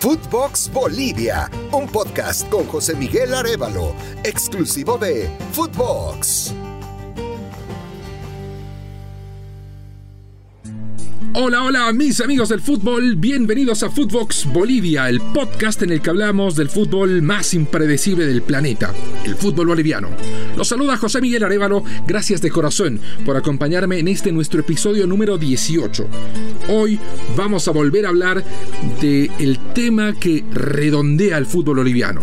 Footbox Bolivia, un podcast con José Miguel Arevalo, exclusivo de Footbox. Hola, hola, mis amigos del fútbol, bienvenidos a Footbox Bolivia, el podcast en el que hablamos del fútbol más impredecible del planeta, el fútbol boliviano. Los saluda José Miguel Arevalo, gracias de corazón por acompañarme en este nuestro episodio número 18. Hoy vamos a volver a hablar del el tema que redondea el fútbol boliviano.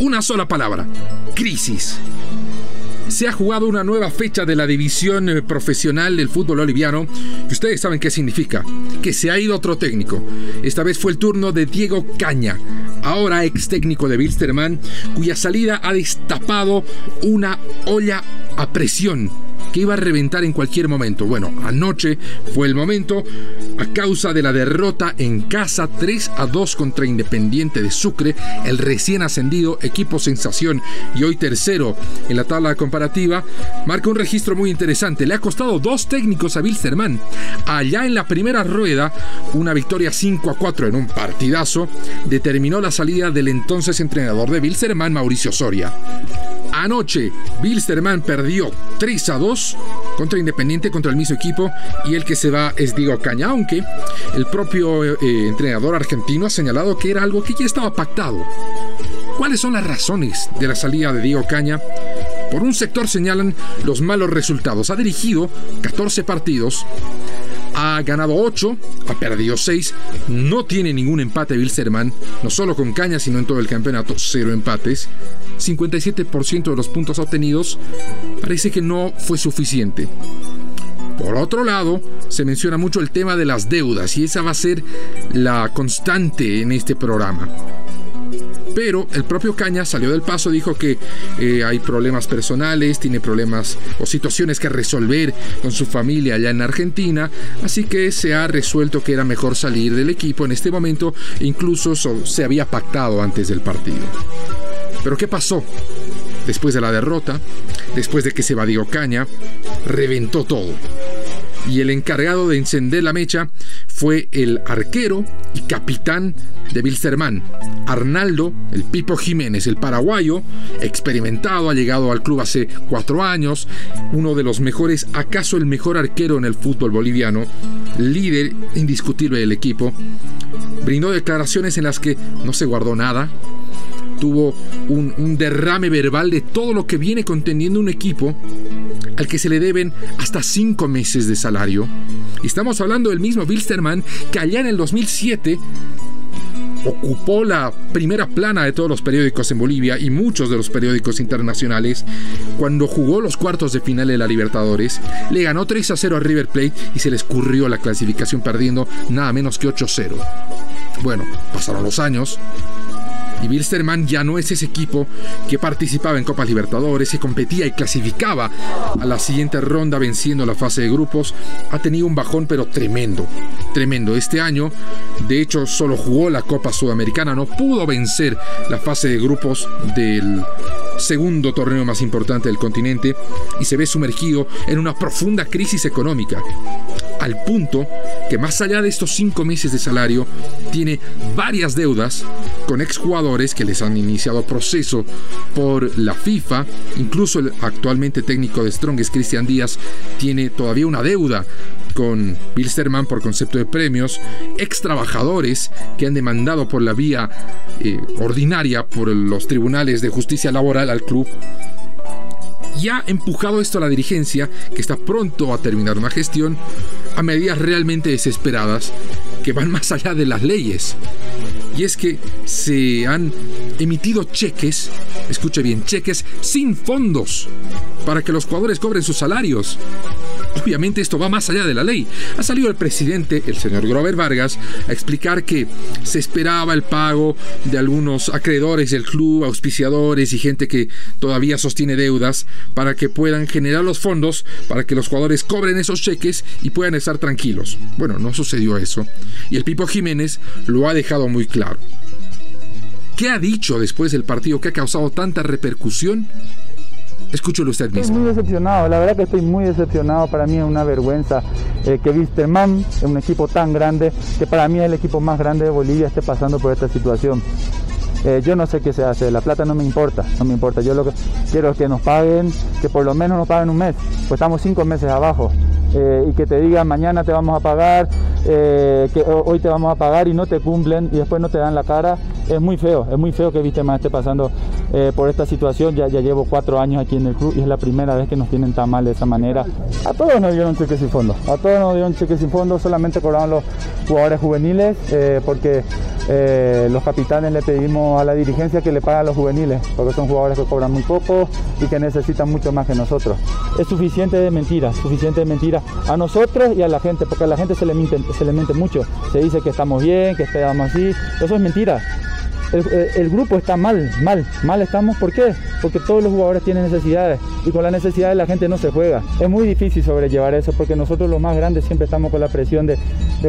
Una sola palabra, crisis se ha jugado una nueva fecha de la división eh, profesional del fútbol boliviano, que ustedes saben qué significa, que se ha ido otro técnico. Esta vez fue el turno de Diego Caña, ahora ex técnico de Wilstermann, cuya salida ha destapado una olla a presión que iba a reventar en cualquier momento. Bueno, anoche fue el momento a causa de la derrota en casa 3 a 2 contra Independiente de Sucre, el recién ascendido equipo sensación y hoy tercero en la tabla comparativa, marca un registro muy interesante. Le ha costado dos técnicos a Wilstermann. Allá en la primera rueda, una victoria 5 a 4 en un partidazo determinó la salida del entonces entrenador de Wilstermann, Mauricio Soria. Anoche, Bilsterman perdió 3 a 2 contra Independiente, contra el mismo equipo, y el que se va es Diego Caña, aunque el propio eh, entrenador argentino ha señalado que era algo que ya estaba pactado. ¿Cuáles son las razones de la salida de Diego Caña? Por un sector señalan los malos resultados. Ha dirigido 14 partidos, ha ganado 8, ha perdido 6, no tiene ningún empate Wilstermann, no solo con Caña, sino en todo el campeonato, cero empates. 57% de los puntos obtenidos parece que no fue suficiente. Por otro lado, se menciona mucho el tema de las deudas y esa va a ser la constante en este programa pero el propio Caña salió del paso, dijo que eh, hay problemas personales, tiene problemas o situaciones que resolver con su familia allá en Argentina, así que se ha resuelto que era mejor salir del equipo en este momento, incluso se había pactado antes del partido. Pero ¿qué pasó? Después de la derrota, después de que se evadió Caña, reventó todo y el encargado de encender la mecha fue el arquero y capitán de Wilstermann, Arnaldo, el Pipo Jiménez, el paraguayo, experimentado, ha llegado al club hace cuatro años, uno de los mejores, acaso el mejor arquero en el fútbol boliviano, líder indiscutible del equipo, brindó declaraciones en las que no se guardó nada, tuvo un, un derrame verbal de todo lo que viene conteniendo un equipo al que se le deben hasta cinco meses de salario. Estamos hablando del mismo Wilstermann que allá en el 2007 ocupó la primera plana de todos los periódicos en Bolivia y muchos de los periódicos internacionales cuando jugó los cuartos de final de la Libertadores, le ganó 3 a 0 a River Plate y se le escurrió la clasificación perdiendo nada menos que 8 a 0. Bueno, pasaron los años, y Wilstermann ya no es ese equipo que participaba en Copas Libertadores, que competía y clasificaba a la siguiente ronda venciendo la fase de grupos. Ha tenido un bajón pero tremendo, tremendo. Este año, de hecho, solo jugó la Copa Sudamericana, no pudo vencer la fase de grupos del segundo torneo más importante del continente y se ve sumergido en una profunda crisis económica al punto que más allá de estos cinco meses de salario, tiene varias deudas con exjugadores que les han iniciado proceso por la FIFA. Incluso el actualmente técnico de Strongest, Cristian Díaz, tiene todavía una deuda con Bilsterman por concepto de premios, ex trabajadores que han demandado por la vía eh, ordinaria por los tribunales de justicia laboral al club y ha empujado esto a la dirigencia, que está pronto a terminar una gestión, a medidas realmente desesperadas que van más allá de las leyes. Y es que se han emitido cheques, escuche bien, cheques sin fondos para que los jugadores cobren sus salarios. Obviamente esto va más allá de la ley. Ha salido el presidente, el señor Grover Vargas, a explicar que se esperaba el pago de algunos acreedores del club, auspiciadores y gente que todavía sostiene deudas para que puedan generar los fondos para que los jugadores cobren esos cheques y puedan estar tranquilos. Bueno, no sucedió eso. Y el Pipo Jiménez lo ha dejado muy claro. ¿Qué ha dicho después del partido que ha causado tanta repercusión? Escúchelo usted mismo. Estoy muy decepcionado, la verdad que estoy muy decepcionado. Para mí es una vergüenza eh, que Wisterman, un equipo tan grande, que para mí es el equipo más grande de Bolivia, esté pasando por esta situación. Eh, yo no sé qué se hace, la plata no me importa, no me importa. Yo lo que quiero es que nos paguen, que por lo menos nos paguen un mes, pues estamos cinco meses abajo. Eh, y que te digan mañana te vamos a pagar, eh, que hoy te vamos a pagar y no te cumplen y después no te dan la cara, es muy feo, es muy feo que viste más esté pasando por esta situación. Ya, ya llevo cuatro años aquí en el club y es la primera vez que nos tienen tan mal de esa manera. A todos nos dieron cheques sin fondo, a todos nos dieron cheques sin fondo, solamente cobraban los jugadores juveniles porque los capitanes le pedimos a la dirigencia que le pague los juveniles, porque son jugadores que cobran muy poco y que necesitan mucho más que nosotros. Es suficiente de mentiras, suficiente de mentiras a nosotros y a la gente, porque a la gente se le miente, se le miente mucho. Se dice que estamos bien, que estamos así, eso es mentira. Eh, el, grupo está mal, mal, mal estamos. ¿Por qué? Porque todos los jugadores tienen necesidades y con las necesidades la gente no se juega. Es muy difícil sobrellevar eso porque nosotros los más grandes siempre estamos con la presión de,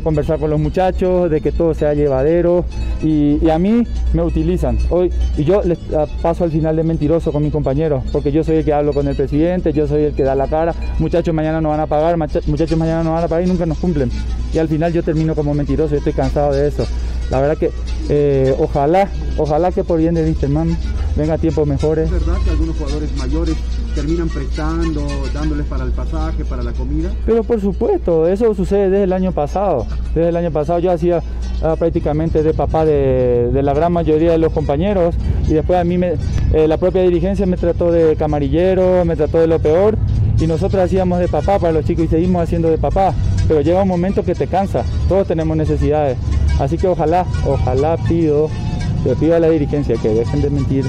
conversar con los muchachos, de que todo sea llevadero y, a mí me utilizan. Hoy, y yo les ah, paso al final de mentiroso con mis compañeros porque yo soy el que hablo con el presidente, yo soy el que da la cara. Muchachos mañana no van a pagar, muchachos mañana no van a pagar y nunca nos cumplen. Y al final yo termino como mentiroso y estoy cansado de eso. La verdad que eh, ojalá, ojalá que por bien de Wisterman venga tiempos mejores. ¿Es verdad que algunos jugadores mayores terminan prestando, dándoles para el pasaje, para la comida? Pero por supuesto, eso sucede desde el año pasado. Desde el año pasado yo hacía ah, prácticamente de papá de, la gran mayoría de los compañeros y después a mí me, eh, la propia dirigencia me trató de camarillero, me trató de lo peor y nosotros hacíamos de papá para los chicos y seguimos haciendo de papá. Pero llega un momento que te cansa, todos tenemos necesidades. Así que ojalá, ojalá pido, le pido a la dirigencia que dejen de mentir,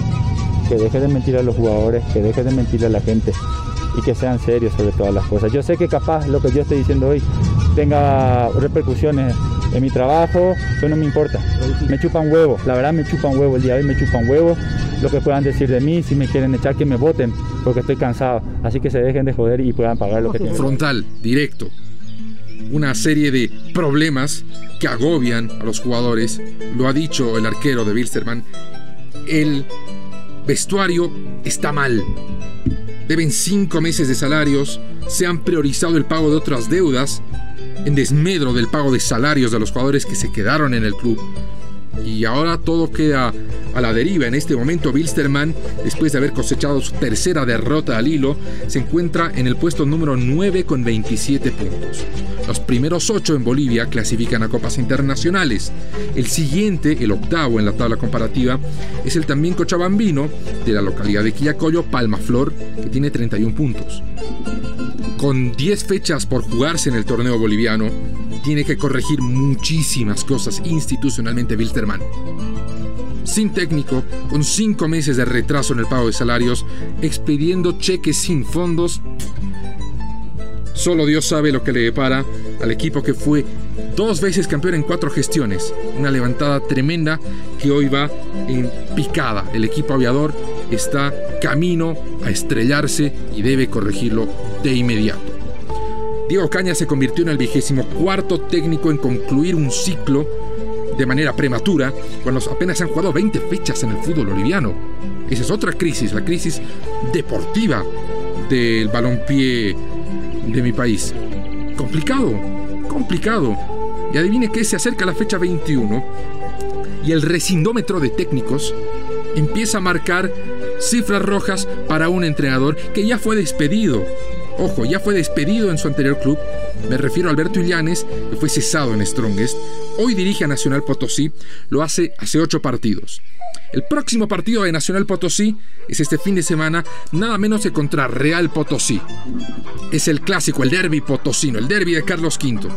que dejen de mentir a los jugadores, que dejen de mentir a la gente y que sean serios sobre todas las cosas. Yo sé que capaz lo que yo estoy diciendo hoy tenga repercusiones en mi trabajo, pero no me importa. Me chupan huevo, la verdad me chupan huevo, el día de hoy me chupan huevo lo que puedan decir de mí, si me quieren echar que me voten, porque estoy cansado. Así que se dejen de joder y puedan pagar lo que tienen. Frontal, directo una serie de problemas que agobian a los jugadores. Lo ha dicho el arquero de Wilstermann. El vestuario está mal. Deben cinco meses de salarios. Se han priorizado el pago de otras deudas en desmedro del pago de salarios de los jugadores que se quedaron en el club y ahora todo queda a la deriva. En este momento, Bilsterman, después de haber cosechado su tercera derrota al hilo, se encuentra en el puesto número 9 con 27 puntos. Los primeros 8 en Bolivia clasifican a copas internacionales. El siguiente, el octavo en la tabla comparativa, es el también cochabambino de la localidad de Quillacollo, Palmaflor, que tiene 31 puntos. Con 10 fechas por jugarse en el torneo boliviano, tiene que corregir muchísimas cosas institucionalmente Wilterman. Sin técnico, con cinco meses de retraso en el pago de salarios, expidiendo cheques sin fondos, solo Dios sabe lo que le depara al equipo que fue dos veces campeón en cuatro gestiones. Una levantada tremenda que hoy va en picada. El equipo aviador está camino a estrellarse y debe corregirlo de inmediato. Diego Caña se convirtió en el vigésimo cuarto técnico en concluir un ciclo de manera prematura cuando apenas se han jugado 20 fechas en el fútbol boliviano. Esa es otra crisis, la crisis deportiva del balompié de mi país. Complicado, complicado. Y adivine que se acerca la fecha 21 y el resindómetro de técnicos empieza a marcar cifras rojas para un entrenador que ya fue despedido Ojo, ya fue despedido en su anterior club. Me refiero a Alberto Illanes, que fue cesado en Strongest. Hoy dirige a Nacional Potosí, lo hace hace ocho partidos. El próximo partido de Nacional Potosí es este fin de semana, nada menos que contra Real Potosí. Es el clásico, el derby potosino, el derby de Carlos V.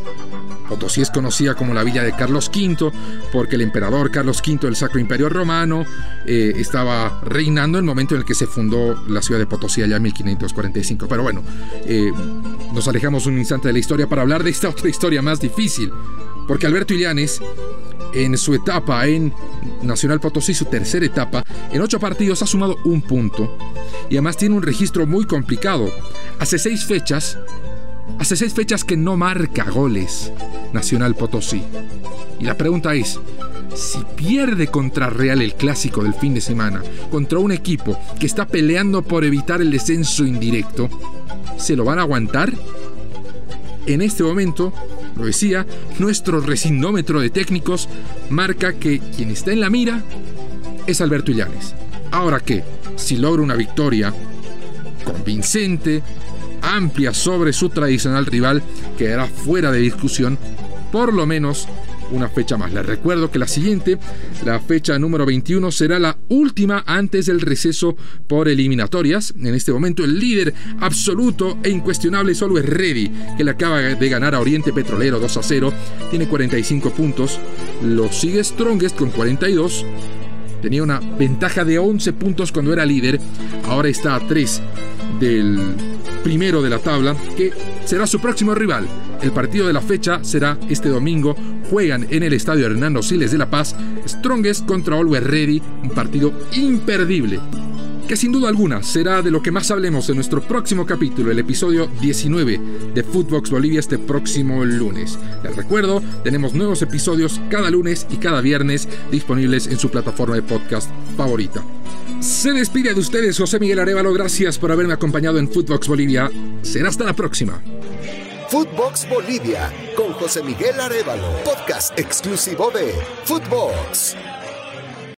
Potosí es conocida como la villa de Carlos V porque el emperador Carlos V del Sacro Imperio Romano eh, estaba reinando en el momento en el que se fundó la ciudad de Potosí allá en 1545. Pero bueno, eh, nos alejamos un instante de la historia para hablar de esta otra historia más difícil. Porque Alberto Illanes, en su etapa en Nacional Potosí, su tercera etapa, en ocho partidos ha sumado un punto. Y además tiene un registro muy complicado. Hace seis fechas Hace seis fechas que no marca goles Nacional Potosí. Y la pregunta es, si pierde contra Real el clásico del fin de semana, contra un equipo que está peleando por evitar el descenso indirecto, ¿se lo van a aguantar? En este momento, lo decía, nuestro resindómetro de técnicos marca que quien está en la mira es Alberto Illanes. Ahora que, si logra una victoria convincente, amplia sobre su tradicional rival, quedará fuera de discusión por lo menos una fecha más. Les recuerdo que la siguiente, la fecha número 21, será la última antes del receso por eliminatorias. En este momento el líder absoluto e incuestionable solo es Ready, que le acaba de ganar a Oriente Petrolero 2 a 0. Tiene 45 puntos. Lo sigue Strongest con 42. Tenía una ventaja de 11 puntos cuando era líder. Ahora está a 3 del primero de la tabla, que será su próximo rival. El partido de la fecha será este domingo. Juegan en el estadio Hernando Siles de La Paz, Strongest contra Always Ready, un partido imperdible. Que sin duda alguna será de lo que más hablemos en nuestro próximo capítulo, el episodio 19 de Footbox Bolivia este próximo lunes. Les recuerdo, tenemos nuevos episodios cada lunes y cada viernes disponibles en su plataforma de podcast favorita. Se despide de ustedes José Miguel Arevalo, gracias por haberme acompañado en Footbox Bolivia. Será hasta la próxima. Footbox Bolivia con José Miguel Arevalo, podcast exclusivo de Footbox.